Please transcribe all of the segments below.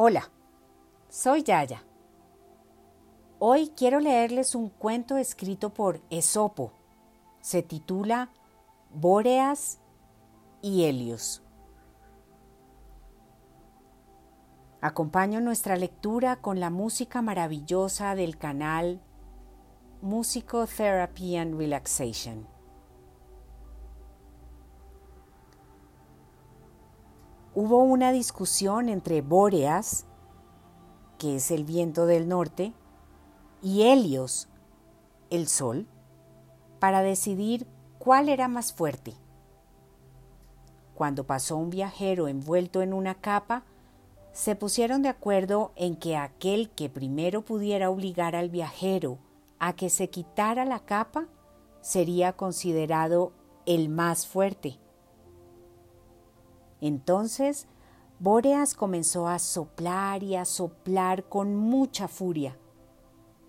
Hola, soy Yaya. Hoy quiero leerles un cuento escrito por Esopo. Se titula Bóreas y Helios. Acompaño nuestra lectura con la música maravillosa del canal Músico Therapy and Relaxation. Hubo una discusión entre Bóreas, que es el viento del norte, y Helios, el sol, para decidir cuál era más fuerte. Cuando pasó un viajero envuelto en una capa, se pusieron de acuerdo en que aquel que primero pudiera obligar al viajero a que se quitara la capa sería considerado el más fuerte. Entonces, Bóreas comenzó a soplar y a soplar con mucha furia,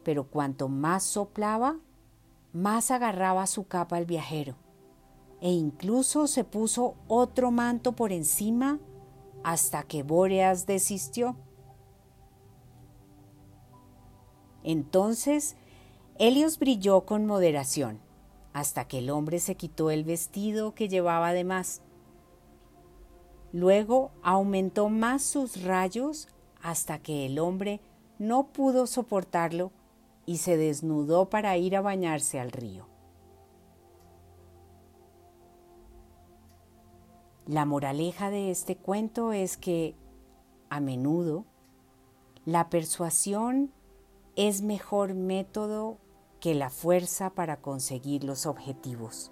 pero cuanto más soplaba, más agarraba su capa al viajero, e incluso se puso otro manto por encima hasta que Bóreas desistió. Entonces Helios brilló con moderación, hasta que el hombre se quitó el vestido que llevaba de más. Luego aumentó más sus rayos hasta que el hombre no pudo soportarlo y se desnudó para ir a bañarse al río. La moraleja de este cuento es que, a menudo, la persuasión es mejor método que la fuerza para conseguir los objetivos.